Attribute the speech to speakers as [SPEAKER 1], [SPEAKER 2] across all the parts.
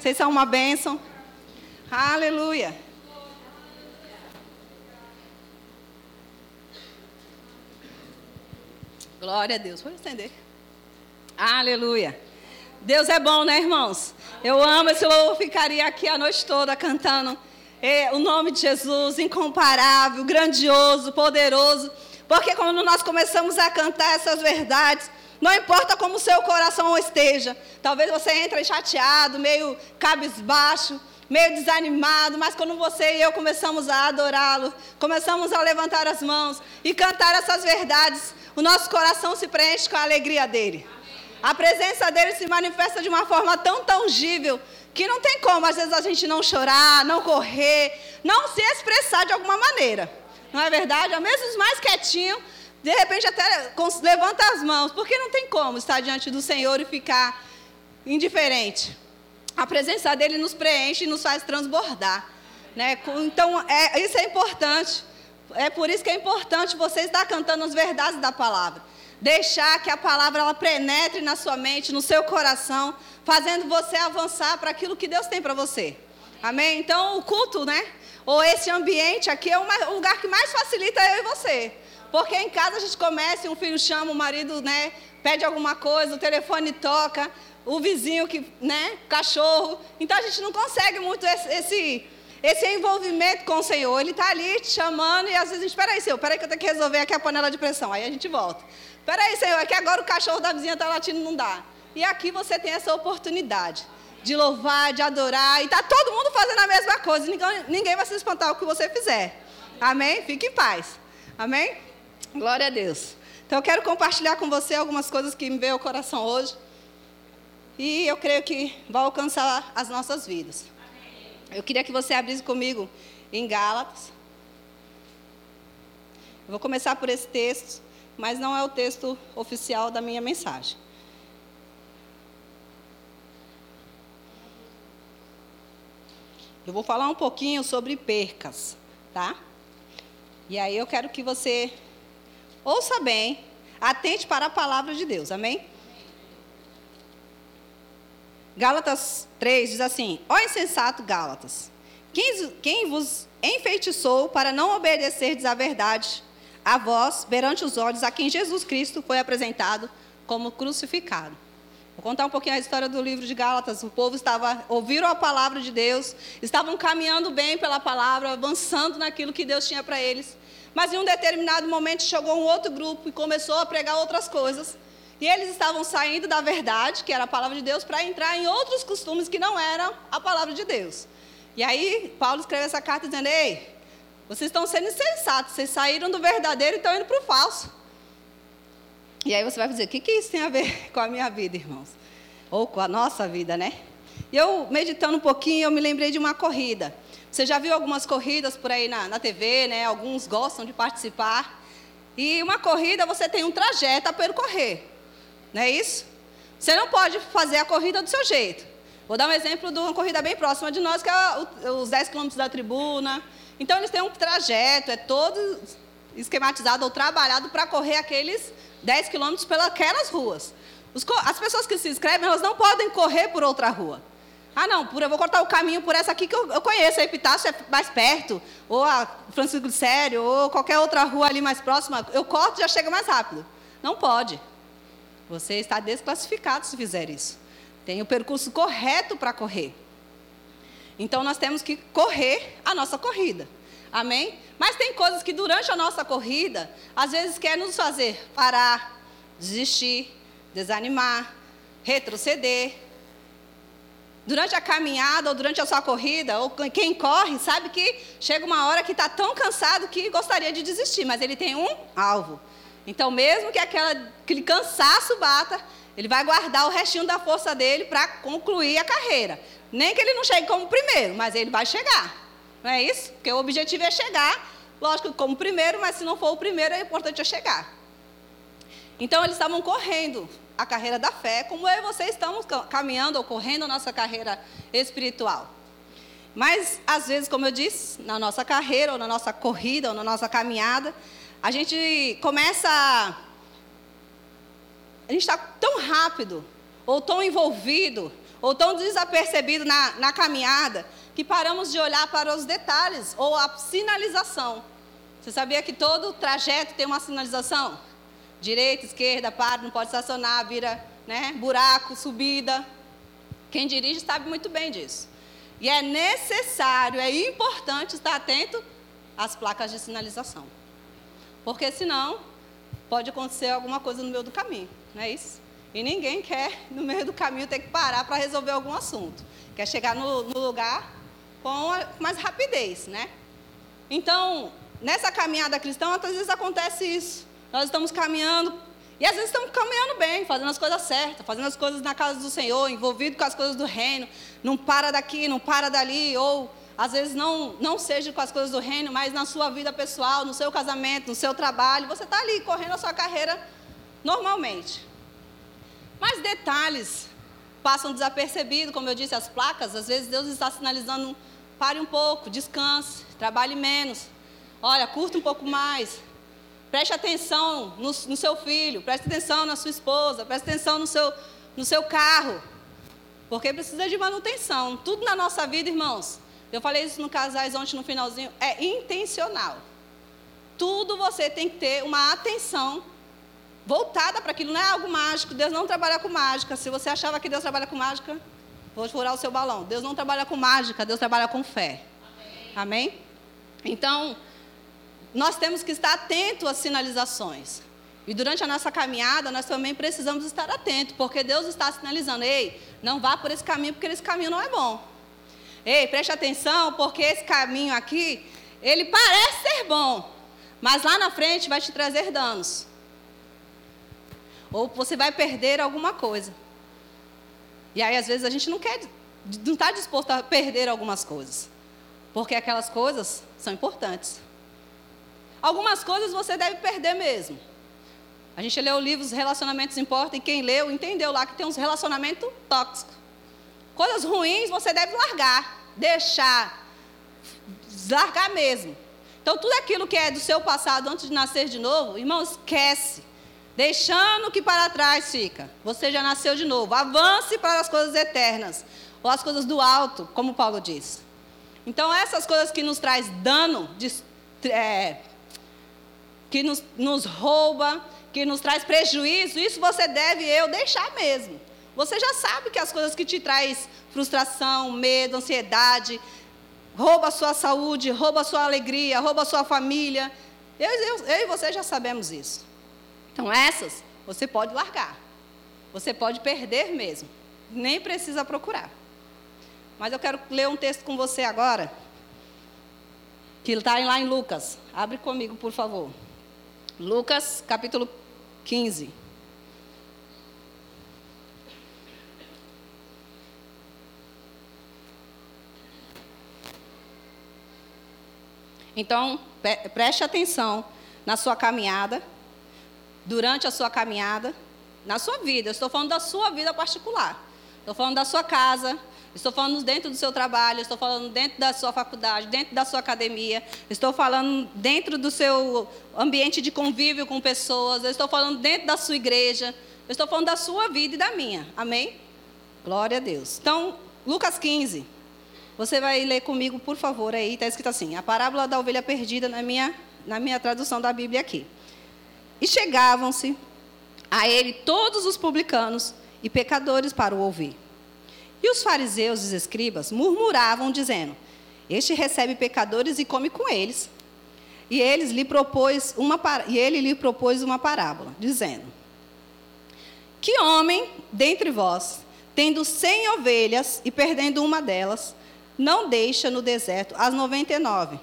[SPEAKER 1] Vocês são uma bênção. Aleluia. Glória a Deus. Vou estender. Aleluia. Deus é bom, né, irmãos? Eu amo esse louvor, ficaria aqui a noite toda cantando é, o nome de Jesus, incomparável, grandioso, poderoso. Porque quando nós começamos a cantar essas verdades, não importa como o seu coração esteja, talvez você entre chateado, meio cabisbaixo, meio desanimado, mas quando você e eu começamos a adorá-lo, começamos a levantar as mãos e cantar essas verdades, o nosso coração se preenche com a alegria dele. A presença dele se manifesta de uma forma tão tangível que não tem como, às vezes, a gente não chorar, não correr, não se expressar de alguma maneira. Não é verdade? Mesmo os mais quietinhos, de repente até levanta as mãos, porque não tem como estar diante do Senhor e ficar indiferente. A presença dele nos preenche e nos faz transbordar. Né? Então, é, isso é importante. É por isso que é importante você estar cantando as verdades da palavra. Deixar que a palavra ela penetre na sua mente, no seu coração, fazendo você avançar para aquilo que Deus tem para você. Amém? Então, o culto, né? Ou esse ambiente aqui é o lugar que mais facilita eu e você. Porque em casa a gente começa, um filho chama, o marido, né, pede alguma coisa, o telefone toca, o vizinho que, né, cachorro. Então a gente não consegue muito esse, esse envolvimento com o Senhor, Ele está ali te chamando e às vezes a gente, peraí, Senhor, peraí que eu tenho que resolver aqui a panela de pressão. Aí a gente volta. Peraí, Senhor, é que agora o cachorro da vizinha está latindo, não dá. E aqui você tem essa oportunidade de louvar, de adorar, e está todo mundo fazendo a mesma coisa. Ninguém, ninguém vai se espantar o que você fizer. Amém? Fique em paz. Amém? Glória a Deus. Então eu quero compartilhar com você algumas coisas que me veio ao coração hoje. E eu creio que vai alcançar as nossas vidas. Eu queria que você abrisse comigo em Gálatas. Eu vou começar por esse texto, mas não é o texto oficial da minha mensagem. Eu vou falar um pouquinho sobre percas, tá? E aí eu quero que você ouça bem, atente para a palavra de Deus, amém? Gálatas 3 diz assim: Ó insensato Gálatas, quem, quem vos enfeitiçou para não obedecerdes à verdade, a vós, perante os olhos, a quem Jesus Cristo foi apresentado como crucificado. Vou contar um pouquinho a história do livro de Gálatas. O povo estava, ouviram a palavra de Deus, estavam caminhando bem pela palavra, avançando naquilo que Deus tinha para eles. Mas em um determinado momento chegou um outro grupo e começou a pregar outras coisas. E eles estavam saindo da verdade, que era a palavra de Deus, para entrar em outros costumes que não eram a palavra de Deus. E aí, Paulo escreve essa carta dizendo: Ei, vocês estão sendo insensatos, vocês saíram do verdadeiro e estão indo para o falso. E aí você vai dizer: O que, que isso tem a ver com a minha vida, irmãos? Ou com a nossa vida, né? E eu, meditando um pouquinho, eu me lembrei de uma corrida. Você já viu algumas corridas por aí na, na TV, né? Alguns gostam de participar. E uma corrida, você tem um trajeto a percorrer. Não é isso? Você não pode fazer a corrida do seu jeito. Vou dar um exemplo de uma corrida bem próxima de nós, que é os 10 quilômetros da tribuna. Então, eles têm um trajeto, é todo esquematizado ou trabalhado para correr aqueles 10 quilômetros pelas ruas. as pessoas que se inscrevem, elas não podem correr por outra rua. Ah, não, por, eu vou cortar o caminho por essa aqui que eu, eu conheço, a Epitácio é mais perto, ou a Francisco de Sério, ou qualquer outra rua ali mais próxima, eu corto e já chega mais rápido. Não pode. Você está desclassificado se fizer isso. Tem o percurso correto para correr. Então nós temos que correr a nossa corrida. Amém? Mas tem coisas que durante a nossa corrida, às vezes quer nos fazer parar, desistir, desanimar, retroceder. Durante a caminhada ou durante a sua corrida, ou quem corre, sabe que chega uma hora que está tão cansado que gostaria de desistir, mas ele tem um alvo. Então, mesmo que aquela, aquele cansaço bata, ele vai guardar o restinho da força dele para concluir a carreira. Nem que ele não chegue como primeiro, mas ele vai chegar. Não é isso? Porque o objetivo é chegar, lógico, como primeiro, mas se não for o primeiro, é importante chegar. Então, eles estavam correndo a carreira da fé, como eu e você estamos caminhando ou correndo a nossa carreira espiritual. Mas, às vezes, como eu disse, na nossa carreira, ou na nossa corrida, ou na nossa caminhada, a gente começa. A, gente está tão rápido, ou tão envolvido, ou tão desapercebido na, na caminhada, que paramos de olhar para os detalhes ou a sinalização. Você sabia que todo trajeto tem uma sinalização? Direita, esquerda, para, não pode estacionar, vira né, buraco, subida. Quem dirige sabe muito bem disso. E é necessário, é importante estar atento às placas de sinalização. Porque senão pode acontecer alguma coisa no meio do caminho, não é isso? E ninguém quer, no meio do caminho, ter que parar para resolver algum assunto. Quer chegar no, no lugar com mais rapidez, né? Então, nessa caminhada cristã, às vezes acontece isso. Nós estamos caminhando, e às vezes estamos caminhando bem, fazendo as coisas certas, fazendo as coisas na casa do Senhor, envolvido com as coisas do reino, não para daqui, não para dali, ou às vezes não, não seja com as coisas do reino, mas na sua vida pessoal, no seu casamento, no seu trabalho, você está ali correndo a sua carreira normalmente. Mas detalhes passam desapercebidos, como eu disse, as placas, às vezes Deus está sinalizando, pare um pouco, descanse, trabalhe menos, olha, curta um pouco mais, preste atenção no, no seu filho, preste atenção na sua esposa, preste atenção no seu, no seu carro, porque precisa de manutenção. Tudo na nossa vida, irmãos. Eu falei isso no Casais ontem no finalzinho. É intencional. Tudo você tem que ter uma atenção voltada para aquilo. Não é algo mágico. Deus não trabalha com mágica. Se você achava que Deus trabalha com mágica, vou furar o seu balão. Deus não trabalha com mágica. Deus trabalha com fé. Amém? Amém? Então, nós temos que estar atento às sinalizações. E durante a nossa caminhada, nós também precisamos estar atentos, porque Deus está sinalizando: ei, não vá por esse caminho, porque esse caminho não é bom. Ei, preste atenção, porque esse caminho aqui, ele parece ser bom, mas lá na frente vai te trazer danos. Ou você vai perder alguma coisa. E aí, às vezes, a gente não quer, não está disposto a perder algumas coisas. Porque aquelas coisas são importantes. Algumas coisas você deve perder mesmo. A gente leu o livro Os Relacionamentos Importam e quem leu entendeu lá que tem uns relacionamentos tóxicos. Coisas ruins você deve largar, deixar, largar mesmo. Então, tudo aquilo que é do seu passado antes de nascer de novo, irmão, esquece. Deixando que para trás fica. Você já nasceu de novo. Avance para as coisas eternas. Ou as coisas do alto, como Paulo diz. Então, essas coisas que nos traz dano, de, é, que nos, nos rouba, que nos traz prejuízo, isso você deve eu deixar mesmo. Você já sabe que as coisas que te traz frustração, medo, ansiedade, rouba a sua saúde, rouba a sua alegria, rouba a sua família. Eu, eu, eu e você já sabemos isso. Então essas você pode largar. Você pode perder mesmo. Nem precisa procurar. Mas eu quero ler um texto com você agora. Que está lá em Lucas. Abre comigo, por favor. Lucas, capítulo 15. Então, preste atenção na sua caminhada, durante a sua caminhada, na sua vida. Eu estou falando da sua vida particular. Estou falando da sua casa, Estou falando dentro do seu trabalho, estou falando dentro da sua faculdade, dentro da sua academia, estou falando dentro do seu ambiente de convívio com pessoas, estou falando dentro da sua igreja, estou falando da sua vida e da minha. Amém? Glória a Deus. Então, Lucas 15. Você vai ler comigo, por favor, aí, está escrito assim: a parábola da ovelha perdida na minha, na minha tradução da Bíblia aqui. E chegavam-se a ele todos os publicanos e pecadores para o ouvir. E os fariseus e os escribas murmuravam, dizendo: Este recebe pecadores e come com eles. E, eles lhe propôs uma, e ele lhe propôs uma parábola, dizendo: Que homem dentre vós, tendo cem ovelhas e perdendo uma delas, não deixa no deserto as noventa e nove,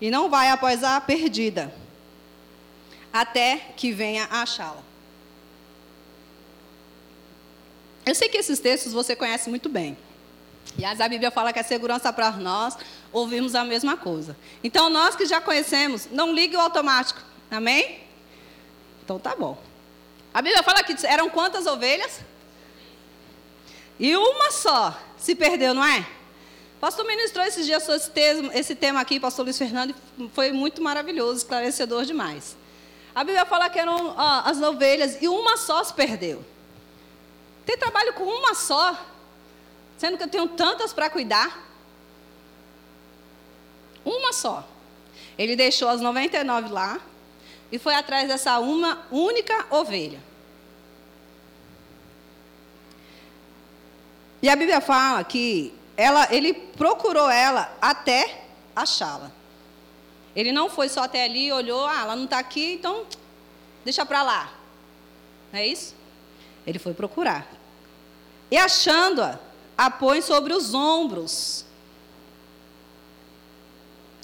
[SPEAKER 1] e não vai após a perdida, até que venha achá-la. Eu sei que esses textos você conhece muito bem. E a Bíblia fala que é segurança para nós ouvimos a mesma coisa. Então, nós que já conhecemos, não ligue o automático. Amém? Então, tá bom. A Bíblia fala que eram quantas ovelhas? E uma só se perdeu, não é? Pastor ministrou esses dias esse tema aqui, pastor Luiz Fernando, foi muito maravilhoso, esclarecedor demais. A Bíblia fala que eram ó, as ovelhas e uma só se perdeu. Ter trabalho com uma só Sendo que eu tenho tantas para cuidar. Uma só. Ele deixou as 99 lá e foi atrás dessa uma única ovelha. E a Bíblia fala que ela, ele procurou ela até achá-la. Ele não foi só até ali, olhou, ah, ela não está aqui, então deixa para lá. Não é isso? Ele foi procurar. E achando-a, a põe sobre os ombros.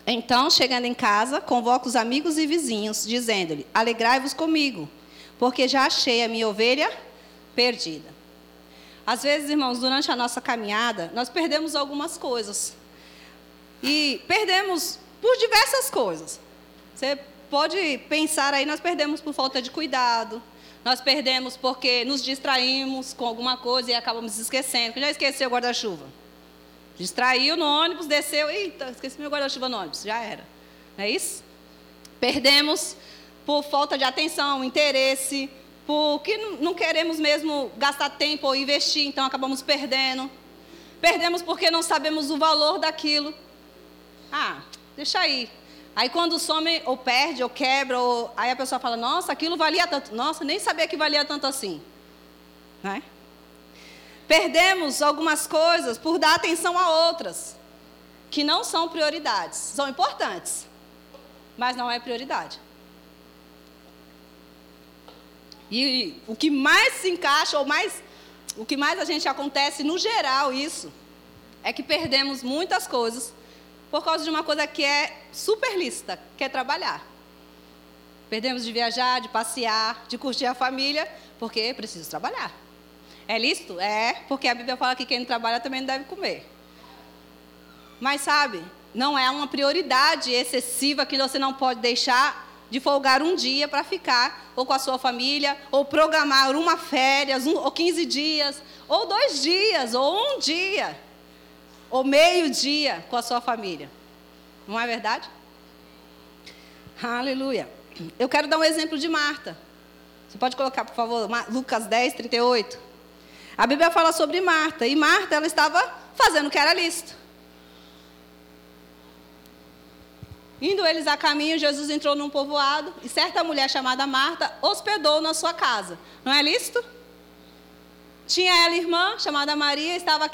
[SPEAKER 1] Então, chegando em casa, convoca os amigos e vizinhos, dizendo-lhe: Alegrai-vos comigo, porque já achei a minha ovelha perdida. Às vezes, irmãos, durante a nossa caminhada, nós perdemos algumas coisas. E perdemos por diversas coisas. Você pode pensar aí, nós perdemos por falta de cuidado, nós perdemos porque nos distraímos com alguma coisa e acabamos esquecendo. Já esqueceu o guarda-chuva? Distraiu no ônibus, desceu, eita, esqueci meu guarda-chuva no ônibus, já era. Não é isso? Perdemos por falta de atenção, interesse, porque não queremos mesmo gastar tempo ou investir, então acabamos perdendo. Perdemos porque não sabemos o valor daquilo. Ah, deixa aí. Aí quando some ou perde ou quebra, ou... aí a pessoa fala, nossa, aquilo valia tanto. Nossa, nem sabia que valia tanto assim. Né? Perdemos algumas coisas por dar atenção a outras, que não são prioridades. São importantes, mas não é prioridade. E o que mais se encaixa, ou mais, o que mais a gente acontece no geral, isso, é que perdemos muitas coisas por causa de uma coisa que é super lícita, que é trabalhar. Perdemos de viajar, de passear, de curtir a família, porque preciso trabalhar. É lícito? É, porque a Bíblia fala que quem não trabalha também não deve comer. Mas sabe, não é uma prioridade excessiva que você não pode deixar de folgar um dia para ficar ou com a sua família, ou programar uma férias, um, ou 15 dias, ou dois dias, ou um dia, ou meio dia com a sua família. Não é verdade? Aleluia. Eu quero dar um exemplo de Marta. Você pode colocar, por favor, Lucas 10, 38. A Bíblia fala sobre Marta, e Marta ela estava fazendo o que era lícito. Indo eles a caminho, Jesus entrou num povoado e certa mulher chamada Marta hospedou na sua casa. Não é lícito? Tinha ela irmã chamada Maria, estava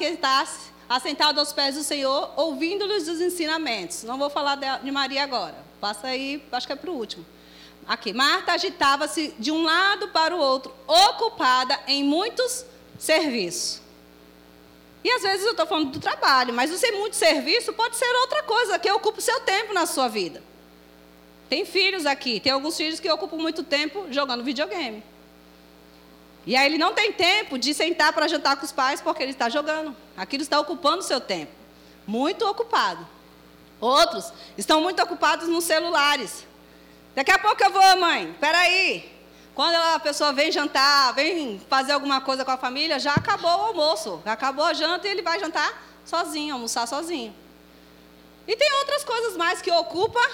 [SPEAKER 1] assentada aos pés do Senhor, ouvindo-lhes os ensinamentos. Não vou falar de Maria agora. Passa aí, acho que é para o último. Aqui. Marta agitava-se de um lado para o outro, ocupada em muitos serviços. E às vezes eu estou falando do trabalho, mas o ser muito serviço pode ser outra coisa que ocupa o seu tempo na sua vida. Tem filhos aqui, tem alguns filhos que ocupam muito tempo jogando videogame. E aí ele não tem tempo de sentar para jantar com os pais porque ele está jogando. Aquilo está ocupando o seu tempo. Muito ocupado. Outros estão muito ocupados nos celulares. Daqui a pouco eu vou, mãe. Espera aí. Quando a pessoa vem jantar, vem fazer alguma coisa com a família, já acabou o almoço, acabou a janta e ele vai jantar sozinho, almoçar sozinho. E tem outras coisas mais que ocupam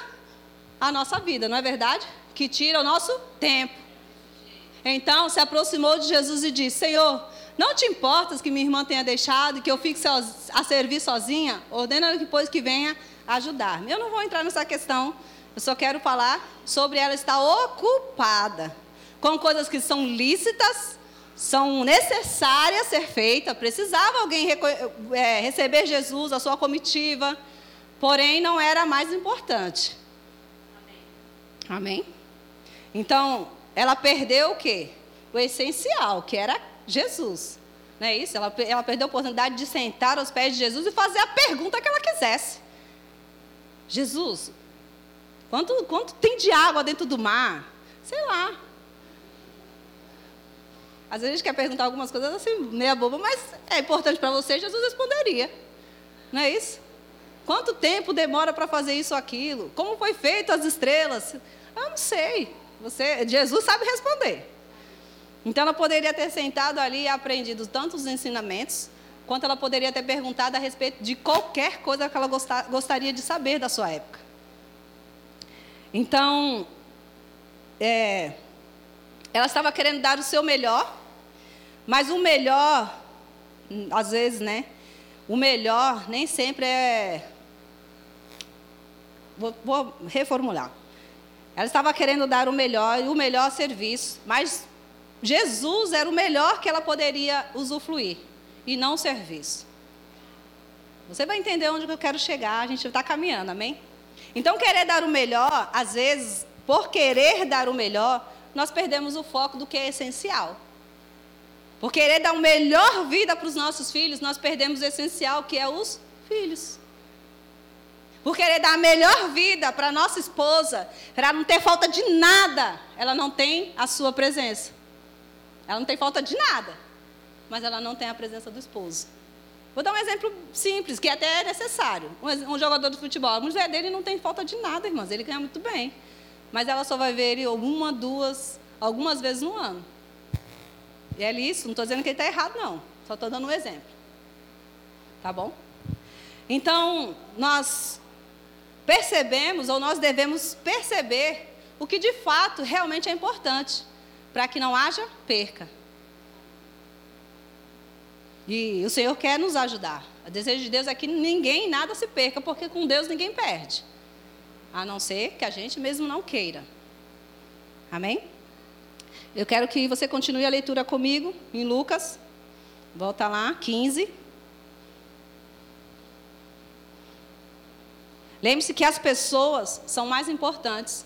[SPEAKER 1] a nossa vida, não é verdade? Que tira o nosso tempo. Então se aproximou de Jesus e disse: Senhor, não te importas que minha irmã tenha deixado e que eu fique a servir sozinha? Ordena depois que venha ajudar-me. Eu não vou entrar nessa questão, eu só quero falar sobre ela estar ocupada com coisas que são lícitas, são necessárias ser feitas. Precisava alguém é, receber Jesus, a sua comitiva, porém não era mais importante. Amém? Amém? Então, ela perdeu o quê? O essencial, que era Jesus. Não é isso? Ela, ela perdeu a oportunidade de sentar aos pés de Jesus e fazer a pergunta que ela quisesse. Jesus, quanto, quanto tem de água dentro do mar? Sei lá, às vezes a gente quer perguntar algumas coisas assim, meia boba, mas é importante para você, Jesus responderia. Não é isso? Quanto tempo demora para fazer isso ou aquilo? Como foi feito as estrelas? Eu não sei. Você, Jesus sabe responder. Então ela poderia ter sentado ali e aprendido tantos ensinamentos, quanto ela poderia ter perguntado a respeito de qualquer coisa que ela gostaria de saber da sua época. Então, é, ela estava querendo dar o seu melhor, mas o melhor, às vezes, né? o melhor nem sempre é. Vou, vou reformular. Ela estava querendo dar o melhor e o melhor serviço, mas Jesus era o melhor que ela poderia usufruir e não o serviço. Você vai entender onde eu quero chegar, a gente está caminhando, amém? Então, querer dar o melhor, às vezes, por querer dar o melhor, nós perdemos o foco do que é essencial. Por querer dar uma melhor vida para os nossos filhos, nós perdemos o essencial, que é os filhos. Por querer dar a melhor vida para nossa esposa, para não ter falta de nada, ela não tem a sua presença. Ela não tem falta de nada, mas ela não tem a presença do esposo. Vou dar um exemplo simples, que até é necessário. Um, jogador de futebol, a mulher dele não tem falta de nada, irmãs, ele ganha muito bem. Mas ela só vai ver ele uma, duas, algumas vezes no ano. E é isso, não estou dizendo que ele está errado, não. Só estou dando um exemplo. Tá bom? Então, nós percebemos, ou nós devemos perceber, o que de fato realmente é importante para que não haja perca. E o Senhor quer nos ajudar. O desejo de Deus é que ninguém, nada se perca, porque com Deus ninguém perde. A não ser que a gente mesmo não queira. Amém? Eu quero que você continue a leitura comigo em Lucas. Volta lá, 15. Lembre-se que as pessoas são mais importantes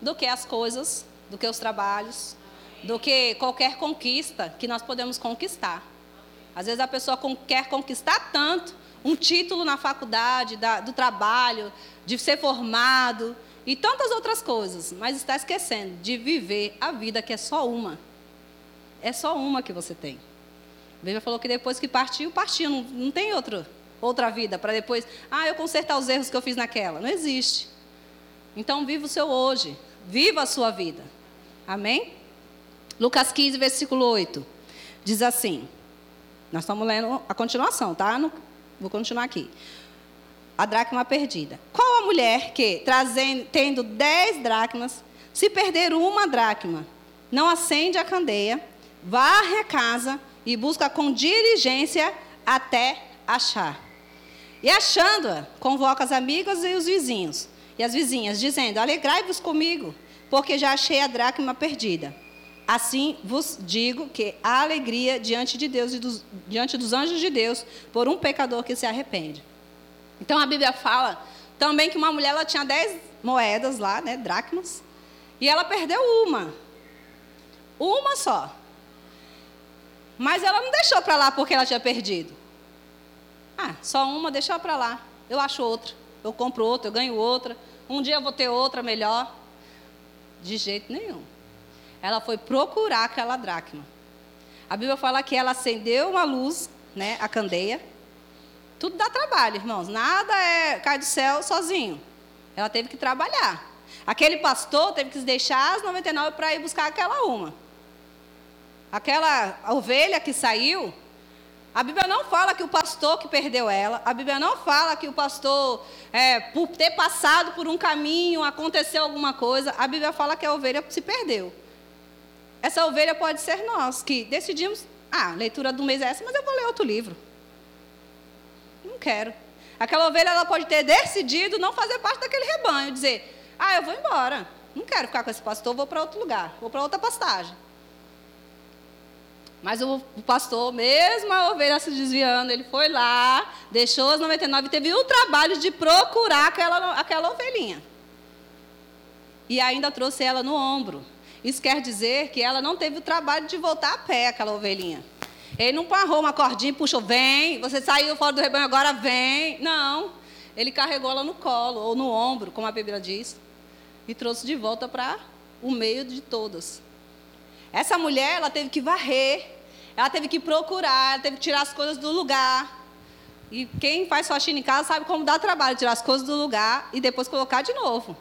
[SPEAKER 1] do que as coisas, do que os trabalhos, do que qualquer conquista que nós podemos conquistar. Às vezes a pessoa quer conquistar tanto um título na faculdade, da, do trabalho, de ser formado e tantas outras coisas, mas está esquecendo de viver a vida que é só uma. É só uma que você tem. A Bíblia falou que depois que partiu, partiu, não, não tem outro, outra vida para depois, ah, eu consertar os erros que eu fiz naquela. Não existe. Então, viva o seu hoje, viva a sua vida. Amém? Lucas 15, versículo 8. Diz assim: Nós estamos lendo a continuação, tá? No, vou continuar aqui. A dracma perdida. Qual a mulher que, trazendo, tendo dez dracmas, se perder uma dracma, não acende a candeia, varre a casa e busca com diligência até achar? E achando-a, convoca as amigas e os vizinhos e as vizinhas, dizendo: Alegrai-vos comigo, porque já achei a dracma perdida. Assim vos digo que há alegria diante de Deus e dos, diante dos anjos de Deus por um pecador que se arrepende. Então a Bíblia fala também que uma mulher ela tinha dez moedas lá, né, dracmas, e ela perdeu uma. Uma só. Mas ela não deixou para lá porque ela tinha perdido. Ah, só uma, deixou para lá. Eu acho outra. Eu compro outra, eu ganho outra. Um dia eu vou ter outra melhor. De jeito nenhum ela foi procurar aquela dracma. A Bíblia fala que ela acendeu uma luz, né, a candeia. Tudo dá trabalho, irmãos. Nada é cai do céu sozinho. Ela teve que trabalhar. Aquele pastor teve que deixar as 99 para ir buscar aquela uma. Aquela ovelha que saiu, a Bíblia não fala que o pastor que perdeu ela, a Bíblia não fala que o pastor, é, por ter passado por um caminho, aconteceu alguma coisa, a Bíblia fala que a ovelha se perdeu. Essa ovelha pode ser nós, que decidimos, ah, leitura do mês é essa, mas eu vou ler outro livro. Não quero. Aquela ovelha ela pode ter decidido não fazer parte daquele rebanho, dizer, ah, eu vou embora. Não quero ficar com esse pastor, vou para outro lugar, vou para outra pastagem. Mas o, pastor, mesmo a ovelha se desviando, ele foi lá, deixou as 99 e teve o trabalho de procurar aquela, aquela ovelhinha. E ainda trouxe ela no ombro. Isso quer dizer que ela não teve o trabalho de voltar a pé, aquela ovelhinha. Ele não parou uma cordinha e puxou, vem, você saiu fora do rebanho, agora vem. Não. Ele carregou ela no colo, ou no ombro, como a Bíblia diz, e trouxe de volta para o meio de todas. Essa mulher, ela teve que varrer, ela teve que procurar, ela teve que tirar as coisas do lugar. E quem faz faxina em casa sabe como dá trabalho tirar as coisas do lugar e depois colocar de novo.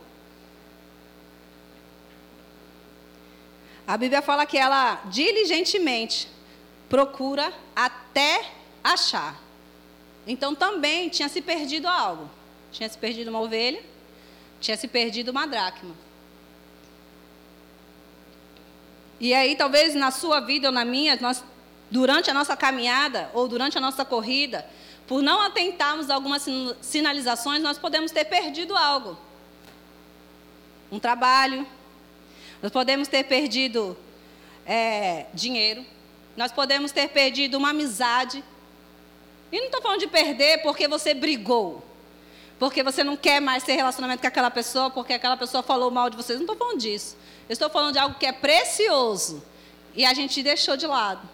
[SPEAKER 1] A Bíblia fala que ela diligentemente procura até achar. Então também tinha se perdido algo. Tinha se perdido uma ovelha, tinha se perdido uma dracma. E aí, talvez na sua vida ou na minha, nós, durante a nossa caminhada ou durante a nossa corrida, por não atentarmos a algumas sinalizações, nós podemos ter perdido algo. Um trabalho, nós podemos ter perdido é, dinheiro, nós podemos ter perdido uma amizade. E não estou falando de perder porque você brigou, porque você não quer mais ter relacionamento com aquela pessoa, porque aquela pessoa falou mal de você. Não estou falando disso. Eu estou falando de algo que é precioso e a gente deixou de lado.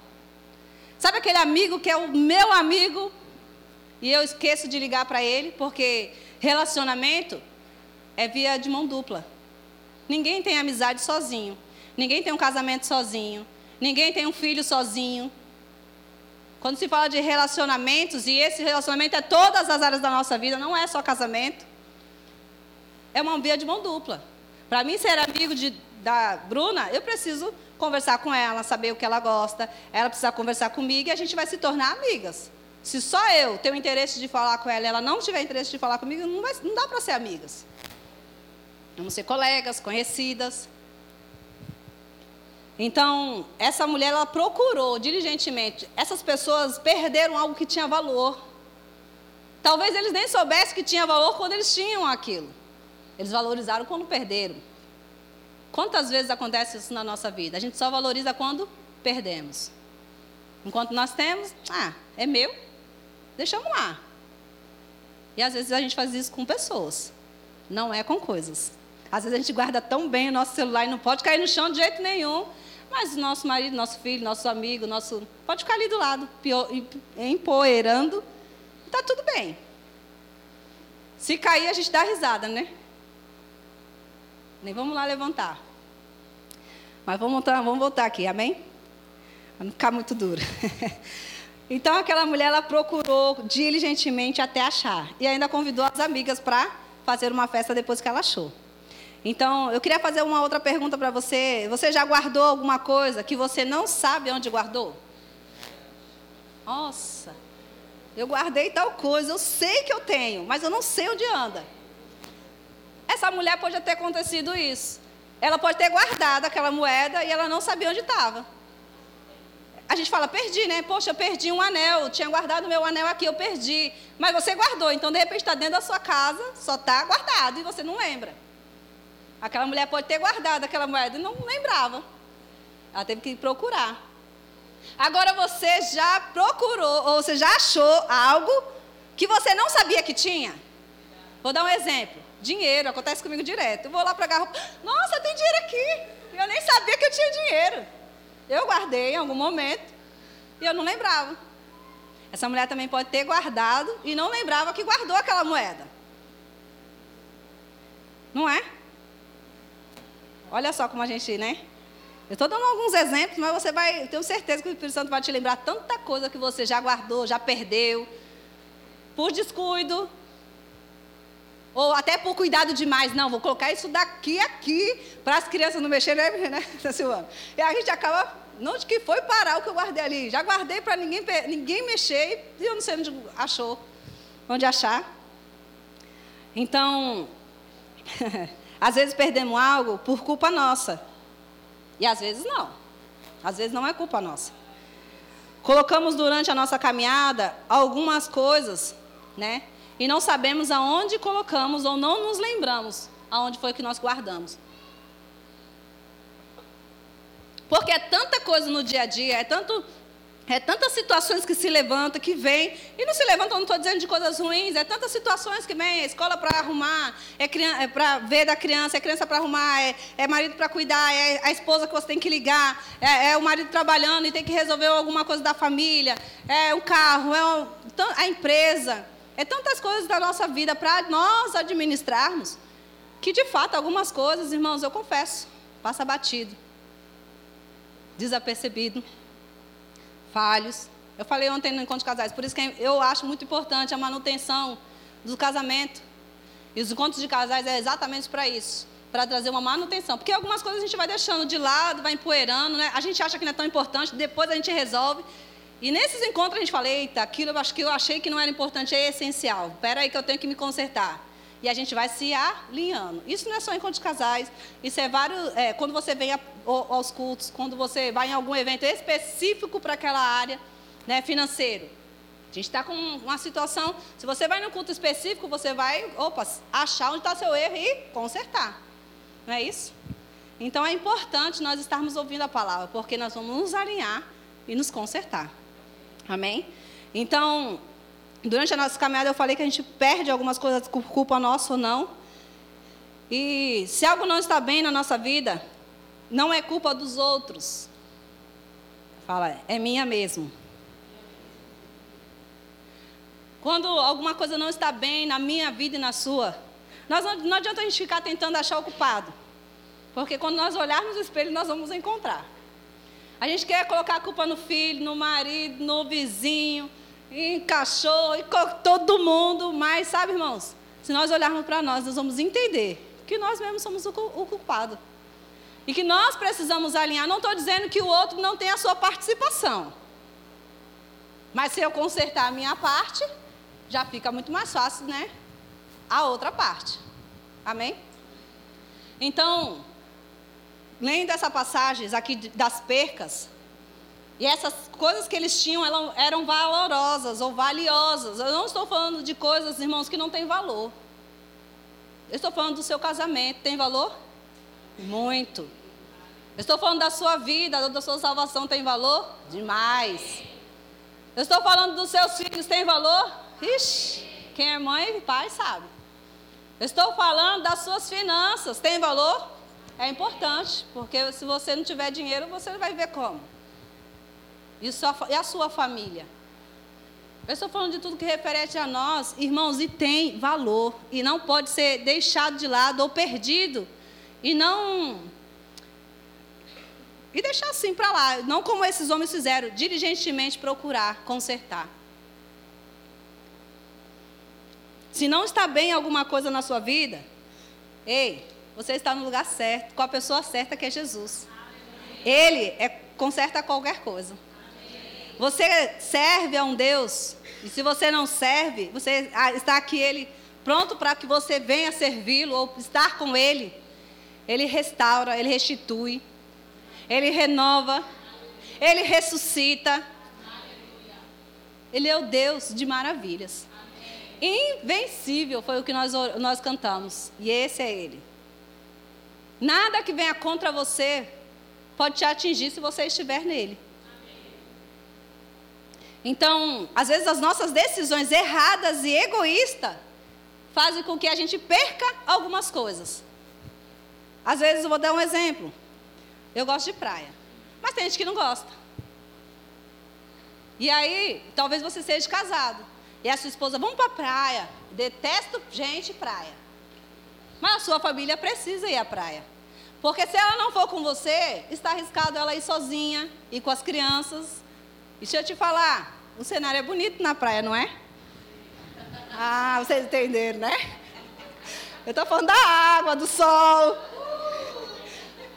[SPEAKER 1] Sabe aquele amigo que é o meu amigo e eu esqueço de ligar para ele, porque relacionamento é via de mão dupla. Ninguém tem amizade sozinho. Ninguém tem um casamento sozinho. Ninguém tem um filho sozinho. Quando se fala de relacionamentos, e esse relacionamento é todas as áreas da nossa vida, não é só casamento. É uma via de mão dupla. Para mim ser amigo de, da Bruna, eu preciso conversar com ela, saber o que ela gosta, ela precisa conversar comigo e a gente vai se tornar amigas. Se só eu tenho interesse de falar com ela e ela não tiver interesse de falar comigo, não, vai, não dá para ser amigas. Vamos ser colegas, conhecidas. Então, essa mulher, ela procurou diligentemente. Essas pessoas perderam algo que tinha valor. Talvez eles nem soubessem que tinha valor quando eles tinham aquilo. Eles valorizaram quando perderam. Quantas vezes acontece isso na nossa vida? A gente só valoriza quando perdemos. Enquanto nós temos, ah, é meu, deixamos lá. E às vezes a gente faz isso com pessoas, não é com coisas. Às vezes a gente guarda tão bem o nosso celular e não pode cair no chão de jeito nenhum. Mas nosso marido, nosso filho, nosso amigo, nosso. Pode ficar ali do lado, empoeirando. Está tudo bem. Se cair, a gente dá risada, né? Nem vamos lá levantar. Mas vamos voltar, vamos voltar aqui, amém? Para não ficar muito duro. então aquela mulher ela procurou diligentemente até achar. E ainda convidou as amigas para fazer uma festa depois que ela achou. Então, eu queria fazer uma outra pergunta para você. Você já guardou alguma coisa que você não sabe onde guardou? Nossa, eu guardei tal coisa, eu sei que eu tenho, mas eu não sei onde anda. Essa mulher pode ter acontecido isso. Ela pode ter guardado aquela moeda e ela não sabia onde estava. A gente fala, perdi, né? Poxa, eu perdi um anel, eu tinha guardado meu anel aqui, eu perdi. Mas você guardou, então de repente está dentro da sua casa, só está guardado e você não lembra. Aquela mulher pode ter guardado aquela moeda não lembrava. Ela teve que procurar. Agora você já procurou, ou você já achou algo que você não sabia que tinha? Vou dar um exemplo. Dinheiro, acontece comigo direto. Eu vou lá para a nossa, tem dinheiro aqui. Eu nem sabia que eu tinha dinheiro. Eu guardei em algum momento e eu não lembrava. Essa mulher também pode ter guardado e não lembrava que guardou aquela moeda. Não é? Olha só como a gente, né? Eu estou dando alguns exemplos, mas você vai, eu tenho certeza que o Espírito Santo vai te lembrar tanta coisa que você já guardou, já perdeu, por descuido, ou até por cuidado demais. Não, vou colocar isso daqui aqui para as crianças não mexerem, né, Silvana? E a gente acaba, onde que foi parar o que eu guardei ali? Já guardei para ninguém, ninguém mexer e eu não sei onde achou, onde achar. Então, Às vezes perdemos algo por culpa nossa. E às vezes não. Às vezes não é culpa nossa. Colocamos durante a nossa caminhada algumas coisas, né? E não sabemos aonde colocamos ou não nos lembramos aonde foi que nós guardamos. Porque é tanta coisa no dia a dia, é tanto é tantas situações que se levantam, que vêm, e não se levantam, não estou dizendo de coisas ruins, é tantas situações que vêm, é escola para arrumar, é, é para ver da criança, é criança para arrumar, é, é marido para cuidar, é a esposa que você tem que ligar, é, é, o marido trabalhando e tem que resolver alguma coisa da família, é o carro, é a empresa, é tantas coisas da nossa vida para nós administrarmos, que de fato algumas coisas, irmãos, eu confesso, passa batido, desapercebido falhos. Eu falei ontem no encontro de casais, por isso que eu acho muito importante a manutenção do casamento. E os encontros de casais é exatamente para isso, para trazer uma manutenção. Porque algumas coisas a gente vai deixando de lado, vai empoeirando, né? A gente acha que não é tão importante, depois a gente resolve. E nesses encontros a gente fala, eita, aquilo eu acho que eu achei que não era importante, é essencial. Espera aí que eu tenho que me consertar. E a gente vai se alinhando. Isso não é só encontro de casais, isso é vários. É, quando você vem a, aos cultos, quando você vai em algum evento específico para aquela área, né, financeiro. A gente está com uma situação. Se você vai num culto específico, você vai, opa, achar onde está seu erro e consertar. Não é isso? Então é importante nós estarmos ouvindo a palavra, porque nós vamos nos alinhar e nos consertar. Amém? Então, durante a nossa caminhada eu falei que a gente perde algumas coisas por culpa nossa ou não. E se algo não está bem na nossa vida, não é culpa dos outros. Fala, é minha mesmo. Quando alguma coisa não está bem na minha vida e na sua, nós não, não adianta a gente ficar tentando achar o culpado. Porque quando nós olharmos no espelho, nós vamos encontrar. A gente quer colocar a culpa no filho, no marido, no vizinho, em cachorro, em todo mundo, mas sabe, irmãos, se nós olharmos para nós, nós vamos entender que nós mesmos somos o culpado. E que nós precisamos alinhar. Não estou dizendo que o outro não tem a sua participação. Mas se eu consertar a minha parte, já fica muito mais fácil, né? A outra parte. Amém? Então, lendo essa passagem aqui das percas, e essas coisas que eles tinham eram, valorosas ou valiosas. Eu não estou falando de coisas, irmãos, que não têm valor. Eu estou falando do seu casamento. Tem valor? Muito. Eu estou falando da sua vida, da sua salvação. Tem valor? Demais. Eu estou falando dos seus filhos. Tem valor? Ixi, quem é mãe e pai sabe. Eu estou falando das suas finanças. Tem valor? É importante, porque se você não tiver dinheiro, você vai ver como. E, sua, e a sua família? Eu estou falando de tudo que referente a nós, irmãos, e tem valor. E não pode ser deixado de lado ou perdido. E não. E deixar assim para lá. Não como esses homens fizeram, diligentemente procurar consertar. Se não está bem alguma coisa na sua vida, ei, você está no lugar certo, com a pessoa certa que é Jesus. Ele é, conserta qualquer coisa. Você serve a um Deus, e se você não serve, você ah, está aqui ele pronto para que você venha servi-lo ou estar com ele. Ele restaura, ele restitui, ele renova, ele ressuscita. Ele é o Deus de maravilhas. Invencível foi o que nós, nós cantamos. E esse é ele. Nada que venha contra você pode te atingir se você estiver nele. Então, às vezes as nossas decisões erradas e egoístas fazem com que a gente perca algumas coisas. Às vezes, eu vou dar um exemplo. Eu gosto de praia, mas tem gente que não gosta. E aí, talvez você seja casado. E a sua esposa, vamos para praia. Detesto gente praia. Mas a sua família precisa ir à praia. Porque se ela não for com você, está arriscado ela ir sozinha, ir com as crianças. E deixa eu te falar, o cenário é bonito na praia, não é? Ah, vocês entenderam, né? Eu estou falando da água, do sol.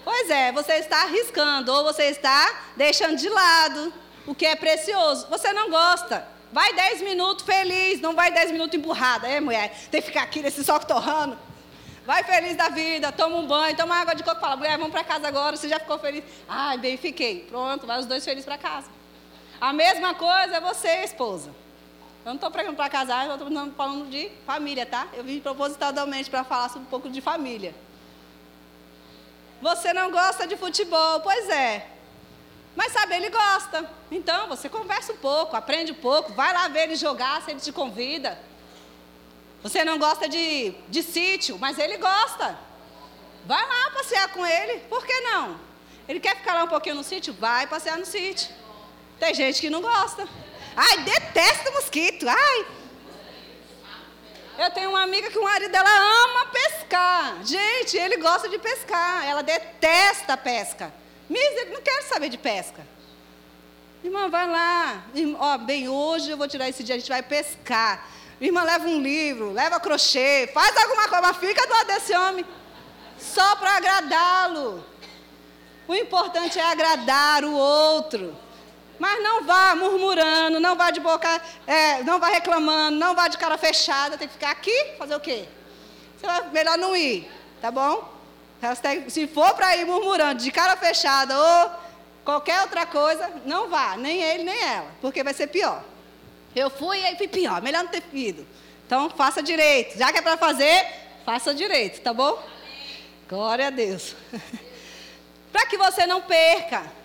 [SPEAKER 1] Pois é, você está arriscando, ou você está deixando de lado o que é precioso. Você não gosta. Vai 10 minutos feliz, não vai 10 minutos emburrada. É, mulher, tem que ficar aqui nesse sol torrando. Vai feliz da vida, toma um banho, toma água de coco, fala, mulher, vamos para casa agora, você já ficou feliz? Ai, bem, fiquei. Pronto, vai os dois felizes para casa. A mesma coisa é você, esposa. Eu não estou pregando para casar, eu estou falando de família, tá? Eu vim propositalmente para falar sobre um pouco de família. Você não gosta de futebol, pois é. Mas sabe, ele gosta. Então, você conversa um pouco, aprende um pouco, vai lá ver ele jogar, se ele te convida. Você não gosta de, de sítio, mas ele gosta. Vai lá passear com ele, por que não? Ele quer ficar lá um pouquinho no sítio? Vai passear no sítio. Tem gente que não gosta. Ai, detesta mosquito. Ai. Eu tenho uma amiga que o marido dela ama pescar. Gente, ele gosta de pescar. Ela detesta a pesca. Miser, não quero saber de pesca. Irmã, vai lá. Irmã, ó, bem, hoje eu vou tirar esse dia, a gente vai pescar. Irmã, leva um livro, leva crochê, faz alguma coisa, mas fica do lado desse homem. Só para agradá-lo. O importante é agradar o outro. Mas não vá murmurando, não vá de boca, é, não vá reclamando, não vá de cara fechada, tem que ficar aqui, fazer o quê? Melhor não ir, tá bom? Se for para ir murmurando de cara fechada ou qualquer outra coisa, não vá, nem ele nem ela, porque vai ser pior. Eu fui e aí fui pior, melhor não ter ido. Então, faça direito. Já que é para fazer, faça direito, tá bom? Glória a Deus. para que você não perca.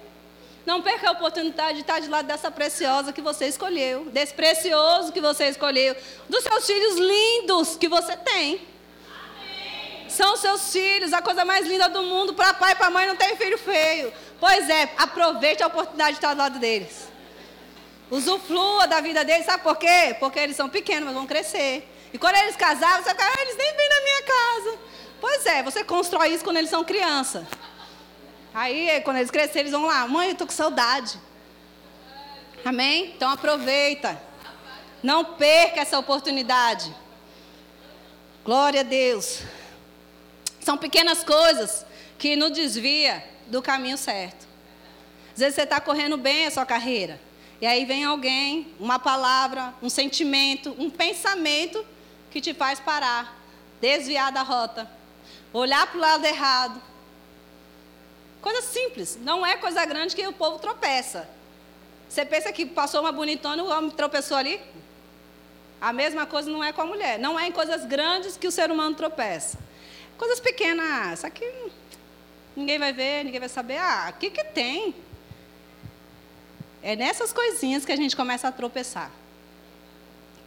[SPEAKER 1] Não perca a oportunidade de estar de lado dessa preciosa que você escolheu, desse precioso que você escolheu, dos seus filhos lindos que você tem. São seus filhos, a coisa mais linda do mundo. Para pai e para mãe não tem filho feio. Pois é, aproveite a oportunidade de estar do lado deles. Usufrua da vida deles, sabe por quê? Porque eles são pequenos, mas vão crescer. E quando eles casarem, você fica, ah, eles nem vêm na minha casa. Pois é, você constrói isso quando eles são criança. Aí, quando eles crescerem, eles vão lá, mãe, eu estou com saudade. Amém? Então aproveita. Não perca essa oportunidade. Glória a Deus. São pequenas coisas que nos desvia do caminho certo. Às vezes você está correndo bem a sua carreira. E aí vem alguém, uma palavra, um sentimento, um pensamento que te faz parar, desviar da rota, olhar para o lado errado. Coisa simples, não é coisa grande que o povo tropeça. Você pensa que passou uma bonitona, o homem tropeçou ali? A mesma coisa não é com a mulher. Não é em coisas grandes que o ser humano tropeça. Coisas pequenas, isso aqui ninguém vai ver, ninguém vai saber. Ah, o que, que tem? É nessas coisinhas que a gente começa a tropeçar.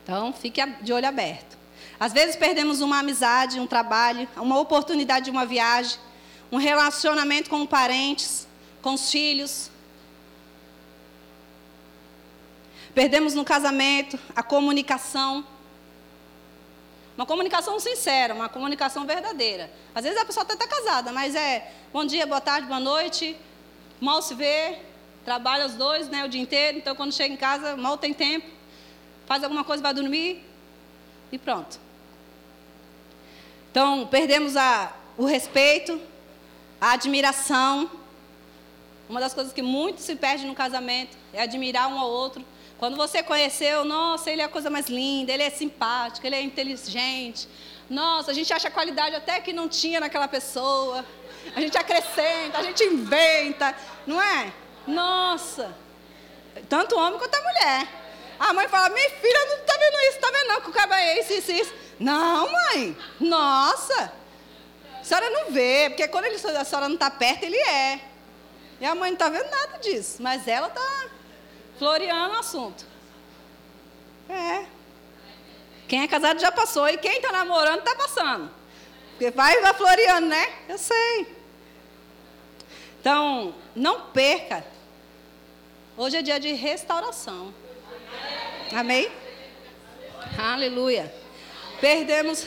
[SPEAKER 1] Então, fique de olho aberto. Às vezes perdemos uma amizade, um trabalho, uma oportunidade de uma viagem, um relacionamento com parentes, com os filhos. Perdemos no casamento a comunicação. Uma comunicação sincera, uma comunicação verdadeira. Às vezes a pessoa até está casada, mas é bom dia, boa tarde, boa noite, mal se vê, trabalha os dois né, o dia inteiro, então quando chega em casa, mal tem tempo, faz alguma coisa, vai dormir e pronto. Então, perdemos a, o respeito, a admiração. Uma das coisas que muito se perde no casamento é admirar um ao outro. Quando você conheceu, nossa, ele é a coisa mais linda, ele é simpático, ele é inteligente. Nossa, a gente acha qualidade até que não tinha naquela pessoa. A gente acrescenta, a gente inventa, não é? Nossa. Tanto homem quanto a mulher. A mãe fala, minha filha não está vendo isso, está vendo não, que o cabelo é isso, isso, isso. Não, mãe. Nossa. Senhora não vê, porque quando ele, a senhora não está perto, ele é. E a mãe não está vendo nada disso. Mas ela está floreando o assunto. É. Quem é casado já passou. E quem está namorando está passando. Porque vai, vai floreando, né? Eu sei. Então, não perca. Hoje é dia de restauração. Amém? Aleluia. Perdemos.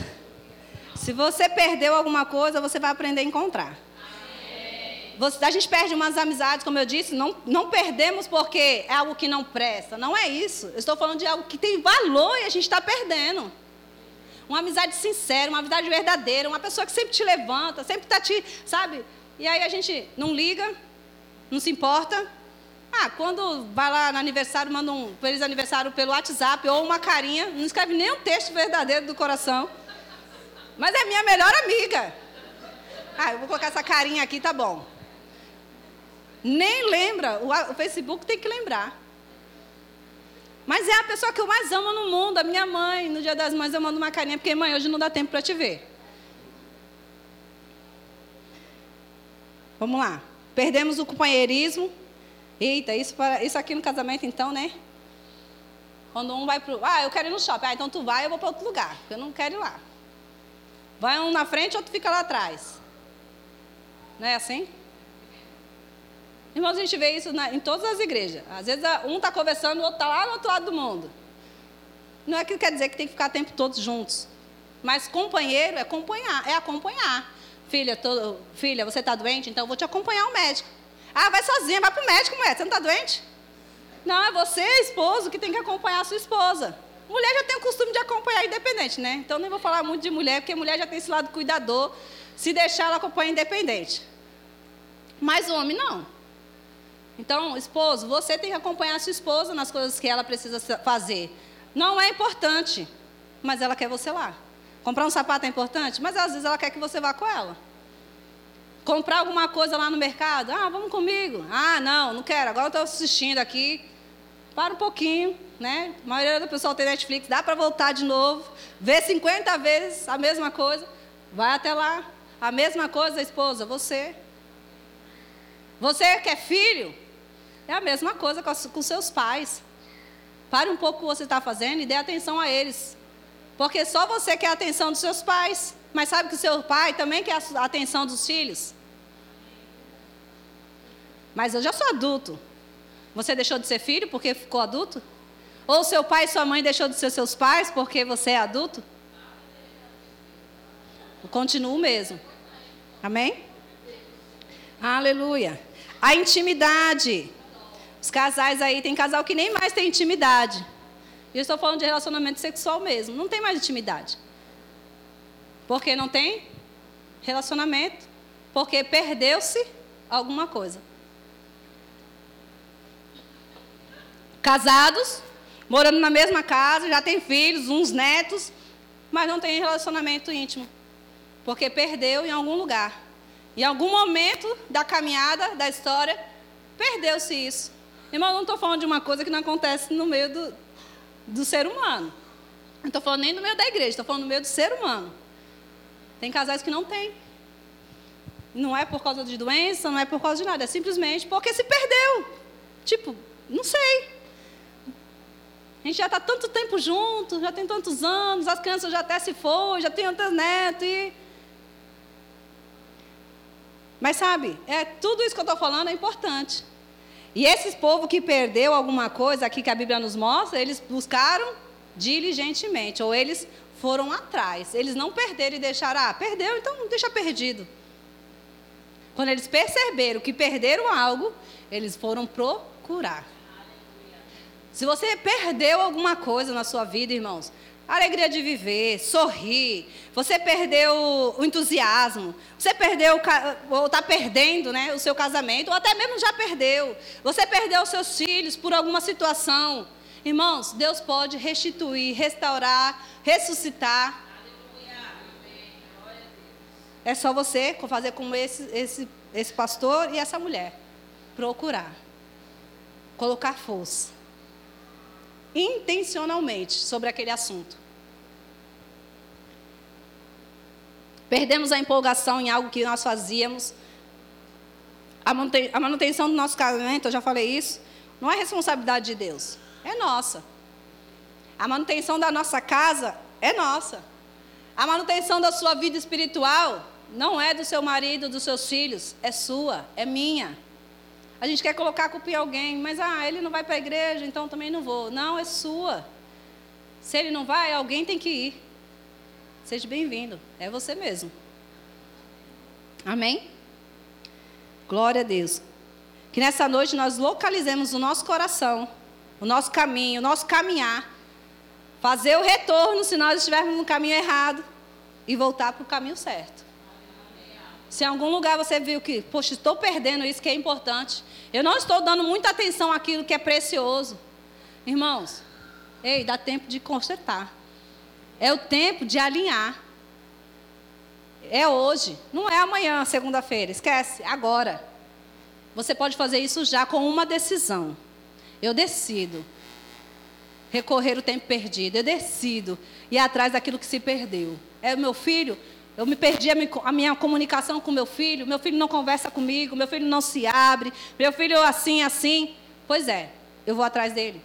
[SPEAKER 1] Se você perdeu alguma coisa, você vai aprender a encontrar. Você, a gente perde umas amizades, como eu disse, não, não perdemos porque é algo que não presta. Não é isso. Eu estou falando de algo que tem valor e a gente está perdendo. Uma amizade sincera, uma amizade verdadeira, uma pessoa que sempre te levanta, sempre está te, sabe? E aí a gente não liga, não se importa. Ah, quando vai lá no aniversário, manda um feliz aniversário pelo WhatsApp ou uma carinha, não escreve nem um texto verdadeiro do coração. Mas é minha melhor amiga. Ah, eu vou colocar essa carinha aqui, tá bom. Nem lembra. O, Facebook tem que lembrar. Mas é a pessoa que eu mais amo no mundo, a minha mãe. No dia das mães eu mando uma carinha, porque mãe, hoje não dá tempo para te ver. Vamos lá. Perdemos o companheirismo. Eita, isso, isso aqui no casamento então, né? Quando um vai para Ah, eu quero ir no shopping. Ah, então tu vai, eu vou para outro lugar. Eu não quero ir lá. Vai um na frente, outro fica lá atrás. Não é assim? Irmãos, a gente vê isso na, em todas as igrejas. Às vezes um está conversando, o outro está lá no outro lado do mundo. Não é que quer dizer que tem que ficar o tempo todos juntos. Mas companheiro é acompanhar, é acompanhar. Filha, tô, filha, você está doente? Então eu vou te acompanhar ao médico. Ah, vai sozinha, vai para o médico, mulher. Você não está doente? Não, é você, esposo, que tem que acompanhar a sua esposa. Mulher já tem o costume de acompanhar independente, né? Então nem vou falar muito de mulher, porque mulher já tem esse lado cuidador. Se deixar, ela acompanha independente. Mas o homem não. Então, esposo, você tem que acompanhar a sua esposa nas coisas que ela precisa fazer. Não é importante, mas ela quer você lá. Comprar um sapato é importante, mas às vezes ela quer que você vá com ela. Comprar alguma coisa lá no mercado, ah, vamos comigo. Ah, não, não quero, agora eu estou assistindo aqui. Para um pouquinho, né? A maioria do pessoal tem Netflix, dá para voltar de novo, ver 50 vezes a mesma coisa, vai até lá. A mesma coisa, esposa, você. Você que é filho, é a mesma coisa com, seus pais. Pare um pouco o que você está fazendo e dê atenção a eles. Porque só você quer a atenção dos seus pais. Mas sabe que o seu pai também quer a atenção dos filhos? Mas eu já sou adulto. Você deixou de ser filho porque ficou adulto? Ou seu pai e sua mãe deixou de ser seus pais porque você é adulto? Eu continuo mesmo. Amém? Aleluia. A intimidade. Os casais aí, tem casal que nem mais tem intimidade. E eu estou falando de relacionamento sexual mesmo. Não tem mais intimidade. Porque não tem relacionamento. Porque perdeu-se alguma coisa. Casados, morando na mesma casa, já tem filhos, uns netos, mas não tem relacionamento íntimo. Porque perdeu em algum lugar. Em algum momento da caminhada, da história, perdeu-se isso. Irmão, não estou falando de uma coisa que não acontece no meio do, do ser humano. Não estou falando nem no meio da igreja, estou falando no meio do ser humano. Tem casais que não têm. Não é por causa de doença, não é por causa de nada, é simplesmente porque se perdeu. Tipo, não sei. Gente já está tanto tempo junto, já tem tantos anos, as crianças já até se foram, já tem outras netos e mas sabe, é tudo isso que eu estou falando é importante. E esses povo que perdeu alguma coisa aqui que a Bíblia nos mostra, eles buscaram diligentemente, ou eles foram atrás. Eles não perderam e deixaram, ah, perdeu, então deixa perdido. Quando eles perceberam que perderam algo, eles foram procurar. Se você perdeu alguma coisa na sua vida, irmãos, alegria de viver, sorrir. Você perdeu o entusiasmo. Você perdeu ou está perdendo, né, o seu casamento, ou até mesmo já perdeu. Você perdeu os seus filhos por alguma situação. Irmãos, Deus pode restituir, restaurar, ressuscitar. É só você fazer como esse, esse, esse pastor e essa mulher. Procurar. Colocar força intencionalmente sobre aquele assunto. Perdemos a empolgação em algo que nós fazíamos. A manutenção do nosso casamento, eu já falei isso, não é responsabilidade de Deus, é nossa. A manutenção da nossa casa é nossa. A manutenção da sua vida espiritual não é do seu marido, dos seus filhos, é sua, é minha. A gente quer colocar a culpa em alguém, mas ah, ele não vai para a igreja, então também não vou. Não, é sua. Se ele não vai, alguém tem que ir. Seja bem-vindo. É você mesmo. Amém? Glória a Deus. Que nessa noite nós localizemos o nosso coração, o nosso caminho, o nosso caminhar. Fazer o retorno se nós estivermos no caminho errado e voltar para o caminho certo. Se em algum lugar você viu que, poxa, estou perdendo isso que é importante, eu não estou dando muita atenção àquilo que é precioso. Irmãos, ei, dá tempo de consertar. É o tempo de alinhar. É hoje, não é amanhã, segunda-feira. Esquece, agora. Você pode fazer isso já com uma decisão. Eu decido recorrer o tempo perdido. Eu decido ir atrás daquilo que se perdeu. É o meu filho. Eu me perdi a minha comunicação com meu filho. Meu filho não conversa comigo. Meu filho não se abre. Meu filho assim, assim. Pois é, eu vou atrás dele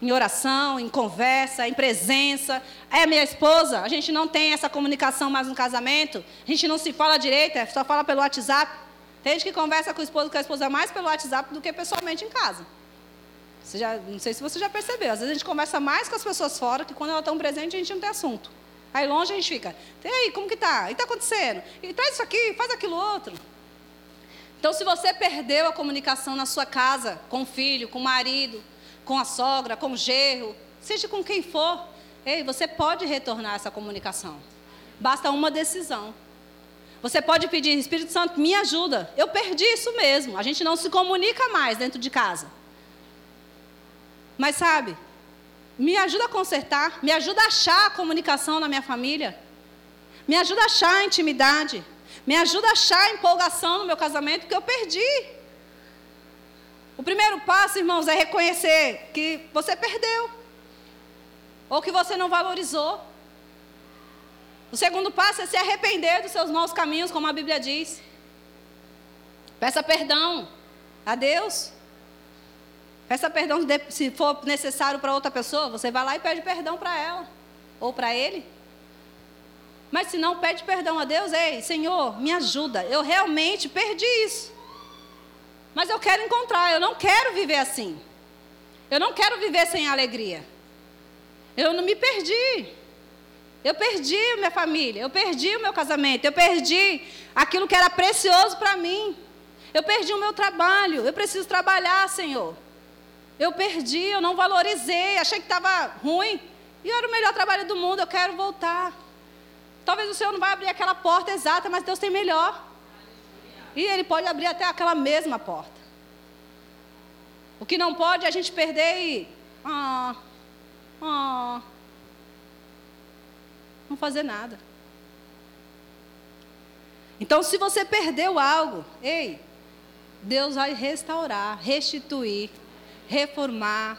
[SPEAKER 1] em oração, em conversa, em presença. É minha esposa, a gente não tem essa comunicação mais no casamento, a gente não se fala direito, é só fala pelo WhatsApp. Tem gente que conversa com o esposo com a esposa mais pelo WhatsApp do que pessoalmente em casa. Você já, não sei se você já percebeu, às vezes a gente conversa mais com as pessoas fora que quando elas estão presentes a gente não tem assunto. Aí longe a gente fica, e aí, como que tá? E está acontecendo? E traz isso aqui, faz aquilo outro. Então, se você perdeu a comunicação na sua casa, com o filho, com o marido, com a sogra, com o gerro, seja com quem for, ei, você pode retornar essa comunicação. Basta uma decisão. Você pode pedir, Espírito Santo, me ajuda. Eu perdi isso mesmo. A gente não se comunica mais dentro de casa. Mas sabe, me ajuda a consertar, me ajuda a achar a comunicação na minha família. Me ajuda a achar a intimidade. Me ajuda a achar a empolgação no meu casamento que eu perdi. O primeiro passo, irmãos, é reconhecer que você perdeu. Ou que você não valorizou. O segundo passo é se arrepender dos seus maus caminhos, como a Bíblia diz. Peça perdão a Deus. Peça perdão se for necessário para outra pessoa, você vai lá e pede perdão para ela ou para ele. Mas se não, pede perdão a Deus, ei, Senhor, me ajuda. Eu realmente perdi isso. Mas eu quero encontrar, eu não quero viver assim. Eu não quero viver sem alegria. Eu não me perdi. Eu perdi minha família, eu perdi o meu casamento, eu perdi aquilo que era precioso para mim. Eu perdi o meu trabalho, eu preciso trabalhar, Senhor. Eu perdi, eu não valorizei, achei que estava ruim. E era o melhor trabalho do mundo, eu quero voltar. Talvez o Senhor não vai abrir aquela porta exata, mas Deus tem melhor. E Ele pode abrir até aquela mesma porta. O que não pode é a gente perder e. Ah, ah, não fazer nada. Então, se você perdeu algo, ei, Deus vai restaurar, restituir, reformar,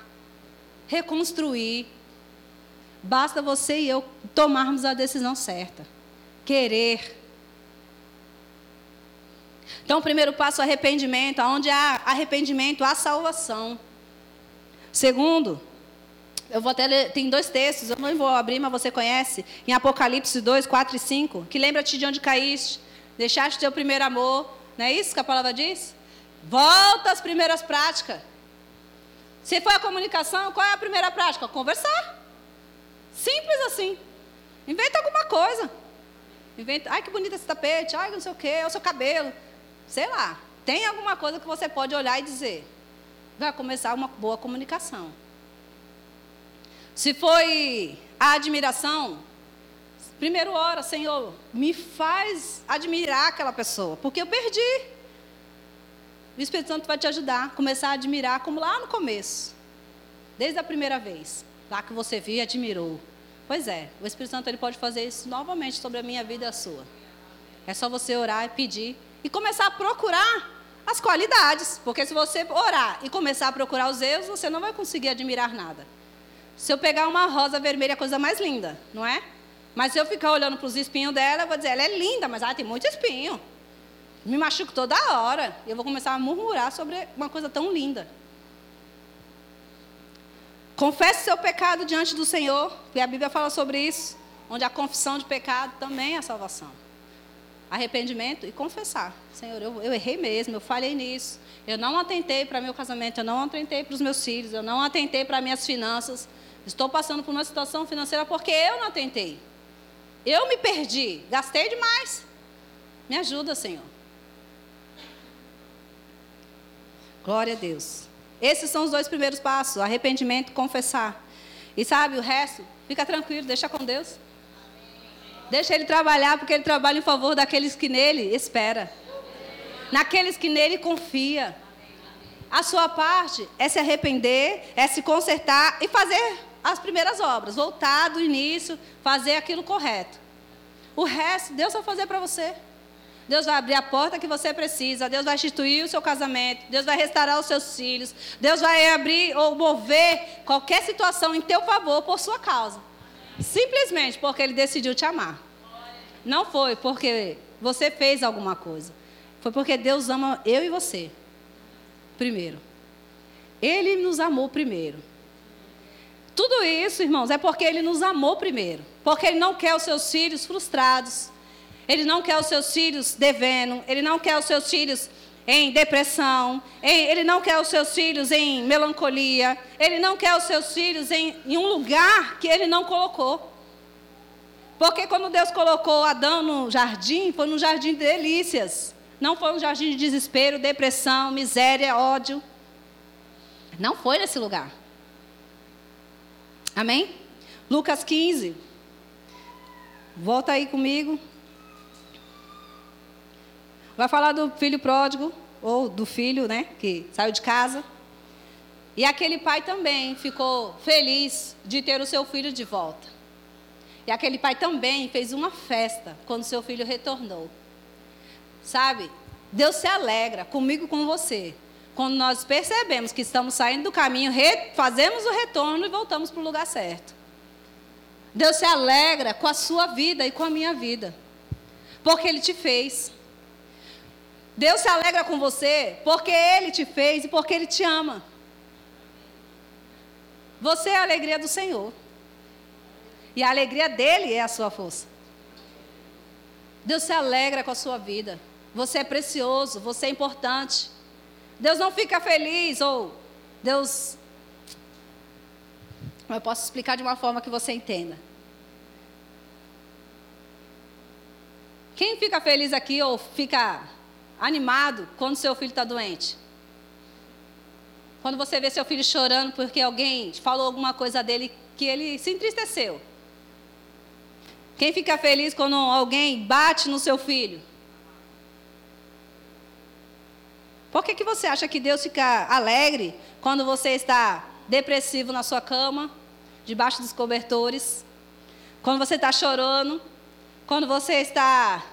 [SPEAKER 1] reconstruir. Basta você e eu tomarmos a decisão certa. Querer. Então, o primeiro passo, arrependimento. Onde há arrependimento, há salvação. Segundo, eu vou até ler, tem dois textos, eu não vou abrir, mas você conhece. Em Apocalipse 2, 4 e 5. Que lembra-te de onde caíste, deixaste teu primeiro amor. Não é isso que a palavra diz? Volta às primeiras práticas. Se for a comunicação, qual é a primeira prática? Conversar. Simples assim. Inventa alguma coisa. Inventa, ai que bonito esse tapete, ai não sei o quê, é o seu cabelo. Sei lá. Tem alguma coisa que você pode olhar e dizer. Vai começar uma boa comunicação. Se foi a admiração, primeiro ora, Senhor, me faz admirar aquela pessoa, porque eu perdi. O Espírito Santo vai te ajudar a começar a admirar, como lá no começo, desde a primeira vez, lá que você viu e admirou. Pois é, o Espírito Santo ele pode fazer isso novamente sobre a minha vida e a sua. É só você orar e pedir e começar a procurar as qualidades, porque se você orar e começar a procurar os erros, você não vai conseguir admirar nada. Se eu pegar uma rosa vermelha, é a coisa mais linda, não é? Mas se eu ficar olhando para os espinhos dela, eu vou dizer, ela é linda, mas ela tem muito espinho. Me machuco toda hora. E eu vou começar a murmurar sobre uma coisa tão linda. Confesse seu pecado diante do Senhor, e a Bíblia fala sobre isso, onde a confissão de pecado também é salvação. Arrependimento e confessar. Senhor, eu, eu errei mesmo, eu falhei nisso. Eu não atentei para meu casamento, eu não atentei para os meus filhos, eu não atentei para minhas finanças. Estou passando por uma situação financeira porque eu não atentei. Eu me perdi, gastei demais. Me ajuda, Senhor. Glória a Deus. Esses são os dois primeiros passos: arrependimento, confessar. E sabe, o resto, fica tranquilo, deixa com Deus. Deixa ele trabalhar, porque ele trabalha em favor daqueles que nele espera. Naqueles que nele confia. A sua parte é se arrepender, é se consertar e fazer as primeiras obras, voltar do início, fazer aquilo correto. O resto, Deus vai fazer para você. Deus vai abrir a porta que você precisa. Deus vai instituir o seu casamento. Deus vai restaurar os seus filhos. Deus vai abrir ou mover qualquer situação em teu favor por sua causa. Simplesmente porque Ele decidiu te amar. Não foi porque você fez alguma coisa. Foi porque Deus ama eu e você. Primeiro. Ele nos amou primeiro. Tudo isso, irmãos, é porque Ele nos amou primeiro. Porque Ele não quer os seus filhos frustrados. Ele não quer os seus filhos devendo, ele não quer os seus filhos em depressão, ele não quer os seus filhos em melancolia, ele não quer os seus filhos em, em um lugar que ele não colocou. Porque quando Deus colocou Adão no jardim, foi no jardim de delícias. Não foi um jardim de desespero, depressão, miséria, ódio. Não foi nesse lugar. Amém? Lucas 15. Volta aí comigo. Vai falar do filho pródigo, ou do filho, né, que saiu de casa. E aquele pai também ficou feliz de ter o seu filho de volta. E aquele pai também fez uma festa quando seu filho retornou. Sabe? Deus se alegra comigo com você quando nós percebemos que estamos saindo do caminho, fazemos o retorno e voltamos para o lugar certo. Deus se alegra com a sua vida e com a minha vida, porque Ele te fez. Deus se alegra com você porque Ele te fez e porque Ele te ama. Você é a alegria do Senhor. E a alegria dele é a sua força. Deus se alegra com a sua vida. Você é precioso, você é importante. Deus não fica feliz ou Deus. Eu posso explicar de uma forma que você entenda. Quem fica feliz aqui ou fica animado quando seu filho está doente? Quando você vê seu filho chorando porque alguém falou alguma coisa dele que ele se entristeceu. Quem fica feliz quando alguém bate no seu filho? Por que, que você acha que Deus fica alegre quando você está depressivo na sua cama, debaixo dos cobertores? Quando você está chorando? Quando você está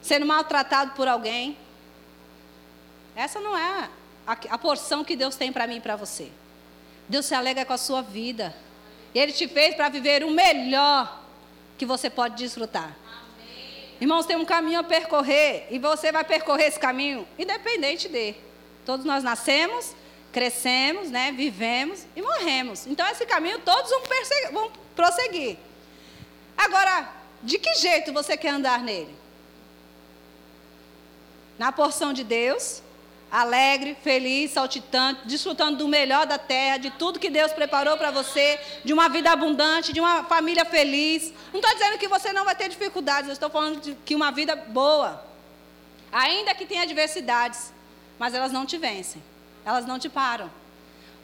[SPEAKER 1] sendo maltratado por alguém? Essa não é a, a porção que Deus tem para mim e para você. Deus se alegra com a sua vida. Ele te fez para viver o melhor que você pode desfrutar. Amém. Irmãos, tem um caminho a percorrer e você vai percorrer esse caminho independente de. Todos nós nascemos, crescemos, né, vivemos e morremos. Então esse caminho todos vão, vão prosseguir. Agora, de que jeito você quer andar nele? Na porção de Deus alegre, feliz, saltitante, desfrutando do melhor da terra, de tudo que Deus preparou para você, de uma vida abundante, de uma família feliz. Não estou dizendo que você não vai ter dificuldades, eu estou falando de que uma vida boa. Ainda que tenha adversidades, mas elas não te vencem, elas não te param.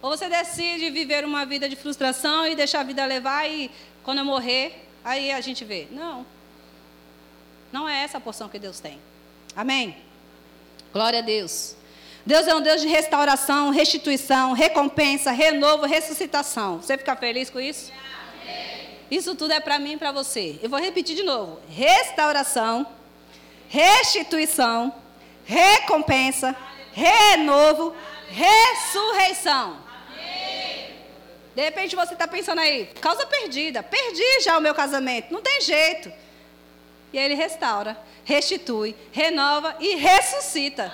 [SPEAKER 1] Ou você decide viver uma vida de frustração e deixar a vida levar e quando eu morrer, aí a gente vê. Não. Não é essa a porção que Deus tem. Amém? Glória a Deus. Deus é um Deus de restauração, restituição, recompensa, renovo, ressuscitação. Você fica feliz com isso? Isso tudo é para mim e para você. Eu vou repetir de novo: restauração, restituição, recompensa, renovo, ressurreição. De repente você está pensando aí, causa perdida, perdi já o meu casamento, não tem jeito. E ele restaura, restitui, renova e ressuscita.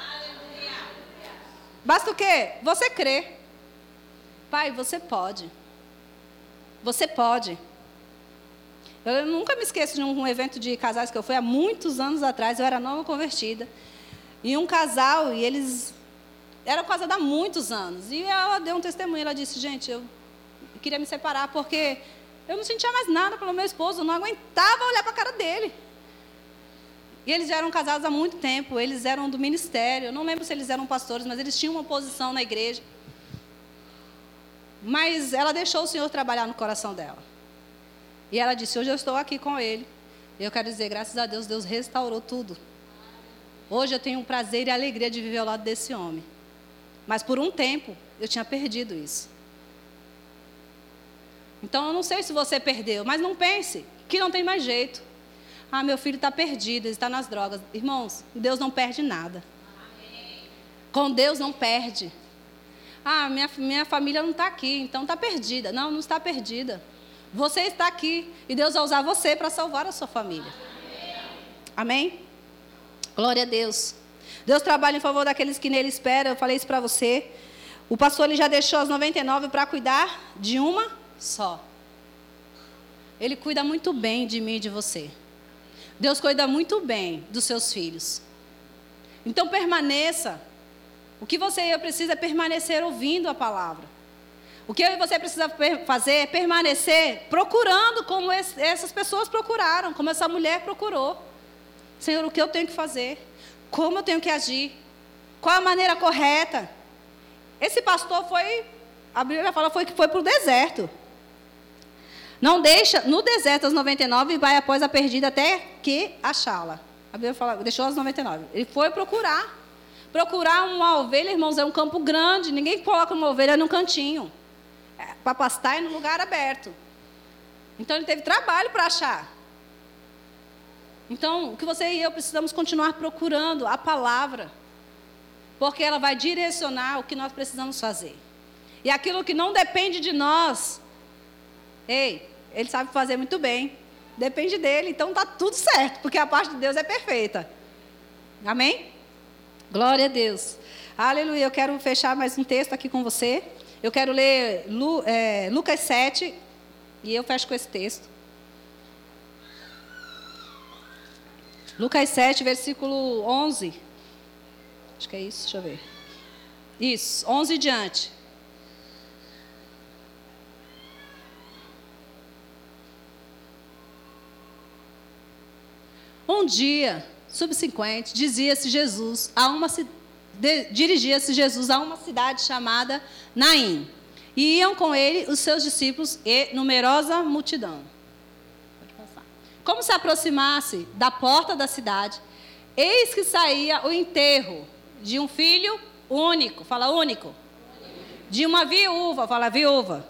[SPEAKER 1] Basta o quê? Você crer. Pai, você pode. Você pode. Eu nunca me esqueço de um evento de casais que eu fui há muitos anos atrás, eu era nova convertida. E um casal, e eles eram casados há muitos anos. E ela deu um testemunho, ela disse, gente, eu queria me separar porque eu não sentia mais nada pelo meu esposo, eu não aguentava olhar para a cara dele. E eles já eram casados há muito tempo, eles eram do ministério. Eu não lembro se eles eram pastores, mas eles tinham uma posição na igreja. Mas ela deixou o Senhor trabalhar no coração dela. E ela disse: Hoje eu estou aqui com ele. E eu quero dizer, graças a Deus, Deus restaurou tudo. Hoje eu tenho o prazer e a alegria de viver ao lado desse homem. Mas por um tempo eu tinha perdido isso. Então eu não sei se você perdeu, mas não pense que não tem mais jeito. Ah, meu filho está perdido, ele está nas drogas. Irmãos, Deus não perde nada. Com Deus não perde. Ah, minha, minha família não está aqui, então está perdida. Não, não está perdida. Você está aqui e Deus vai usar você para salvar a sua família. Amém? Glória a Deus. Deus trabalha em favor daqueles que nele esperam. Eu falei isso para você. O pastor ele já deixou as 99 para cuidar de uma só. Ele cuida muito bem de mim e de você. Deus cuida muito bem dos seus filhos. Então permaneça. O que você precisa é permanecer ouvindo a palavra. O que você precisa fazer é permanecer procurando como essas pessoas procuraram, como essa mulher procurou. Senhor, o que eu tenho que fazer? Como eu tenho que agir? Qual a maneira correta? Esse pastor foi, a Bíblia fala, foi que foi para o deserto. Não deixa no deserto as 99 e vai após a perdida até que achá-la. A Bíblia fala, deixou as 99. Ele foi procurar. Procurar uma ovelha, irmãos, é um campo grande. Ninguém coloca uma ovelha num cantinho. É, para pastar é no lugar aberto. Então ele teve trabalho para achar. Então, o que você e eu precisamos continuar procurando a palavra. porque ela vai direcionar o que nós precisamos fazer. E aquilo que não depende de nós, ei, ele sabe fazer muito bem. Depende dele, então tá tudo certo, porque a parte de Deus é perfeita. Amém? Glória a Deus. Aleluia. Eu quero fechar mais um texto aqui com você. Eu quero ler Lu, é, Lucas 7, e eu fecho com esse texto. Lucas 7, versículo 11. Acho que é isso, deixa eu ver. Isso, 11 e diante. Um dia, subsequente, dizia-se Jesus a uma dirigia-se Jesus a uma cidade chamada Naim. E iam com ele os seus discípulos e numerosa multidão. Como se aproximasse da porta da cidade, eis que saía o enterro de um filho único, fala único. De uma viúva, fala viúva.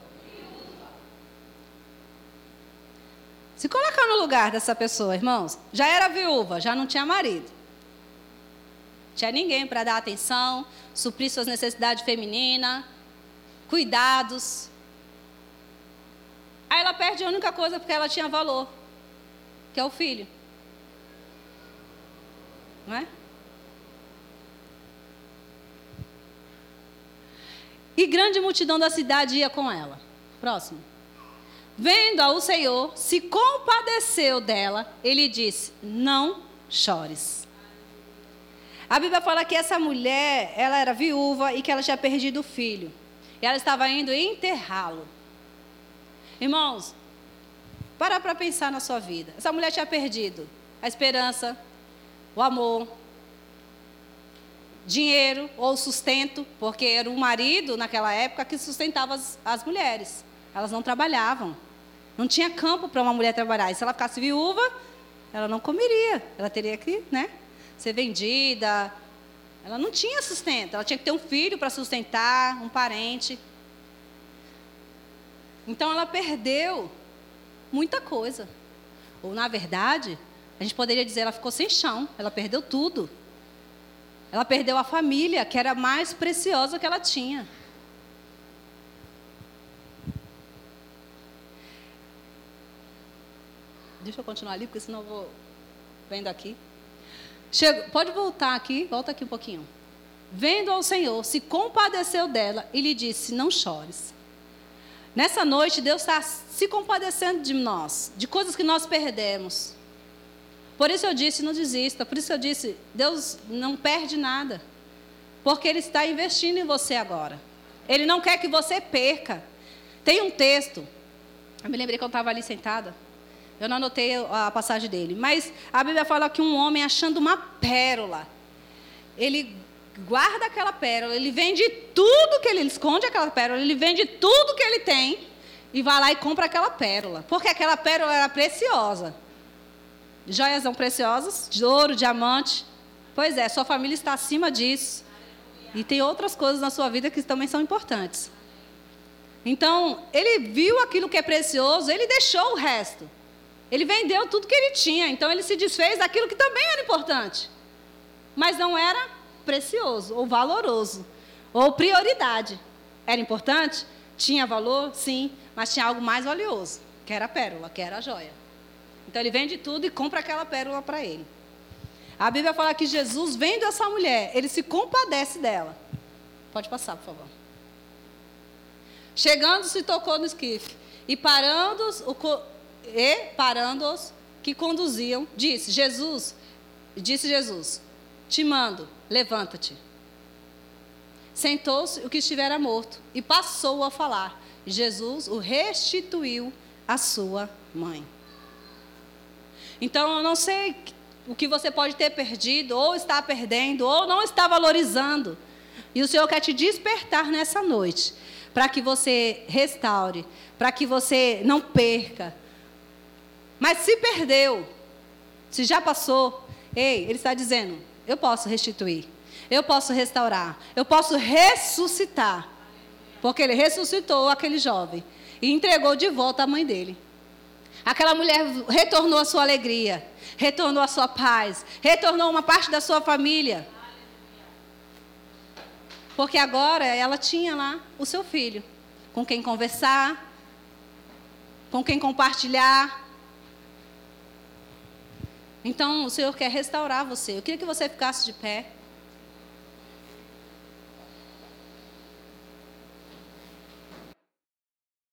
[SPEAKER 1] Se colocar no lugar dessa pessoa, irmãos, já era viúva, já não tinha marido. Tinha ninguém para dar atenção, suprir suas necessidades femininas, cuidados. Aí ela perde a única coisa porque ela tinha valor, que é o filho. Não é? E grande multidão da cidade ia com ela. Próximo. Vendo-a o Senhor, se compadeceu dela, ele disse: Não chores. A Bíblia fala que essa mulher, ela era viúva e que ela tinha perdido o filho. E ela estava indo enterrá-lo. Irmãos, para para pensar na sua vida. Essa mulher tinha perdido a esperança, o amor, dinheiro ou sustento, porque era o marido naquela época que sustentava as, as mulheres. Elas não trabalhavam. Não tinha campo para uma mulher trabalhar. E se ela ficasse viúva, ela não comeria. Ela teria que, né, ser vendida. Ela não tinha sustento. Ela tinha que ter um filho para sustentar, um parente. Então ela perdeu muita coisa. Ou na verdade, a gente poderia dizer, ela ficou sem chão. Ela perdeu tudo. Ela perdeu a família, que era mais preciosa que ela tinha. Deixa eu continuar ali, porque senão eu vou vendo aqui. Pode voltar aqui, volta aqui um pouquinho. Vendo ao Senhor, se compadeceu dela e lhe disse: Não chores. Nessa noite, Deus está se compadecendo de nós, de coisas que nós perdemos. Por isso eu disse, não desista. Por isso eu disse, Deus não perde nada. Porque Ele está investindo em você agora. Ele não quer que você perca. Tem um texto. Eu me lembrei que eu estava ali sentada. Eu não anotei a passagem dele. Mas a Bíblia fala que um homem achando uma pérola. Ele guarda aquela pérola, ele vende tudo que ele, ele esconde aquela pérola, ele vende tudo que ele tem e vai lá e compra aquela pérola. Porque aquela pérola era preciosa. Joias são preciosas, de ouro, diamante. Pois é, sua família está acima disso. E tem outras coisas na sua vida que também são importantes. Então, ele viu aquilo que é precioso, ele deixou o resto. Ele vendeu tudo que ele tinha, então ele se desfez daquilo que também era importante. Mas não era precioso, ou valoroso, ou prioridade. Era importante? Tinha valor? Sim, mas tinha algo mais valioso, que era a pérola, que era a joia. Então ele vende tudo e compra aquela pérola para ele. A Bíblia fala que Jesus, vendo essa mulher, ele se compadece dela. Pode passar, por favor. Chegando, se tocou no esquife. E parando, o, e parando-os que conduziam, disse: Jesus, disse Jesus, te mando, levanta-te. Sentou-se o que estivera morto e passou a falar. Jesus o restituiu à sua mãe. Então, eu não sei o que você pode ter perdido, ou está perdendo, ou não está valorizando. E o Senhor quer te despertar nessa noite, para que você restaure, para que você não perca. Mas se perdeu, se já passou, ei, Ele está dizendo: eu posso restituir, eu posso restaurar, eu posso ressuscitar. Porque Ele ressuscitou aquele jovem e entregou de volta a mãe dele. Aquela mulher retornou a sua alegria, retornou a sua paz, retornou uma parte da sua família. Porque agora ela tinha lá o seu filho, com quem conversar, com quem compartilhar. Então, o Senhor quer restaurar você. Eu queria que você ficasse de pé.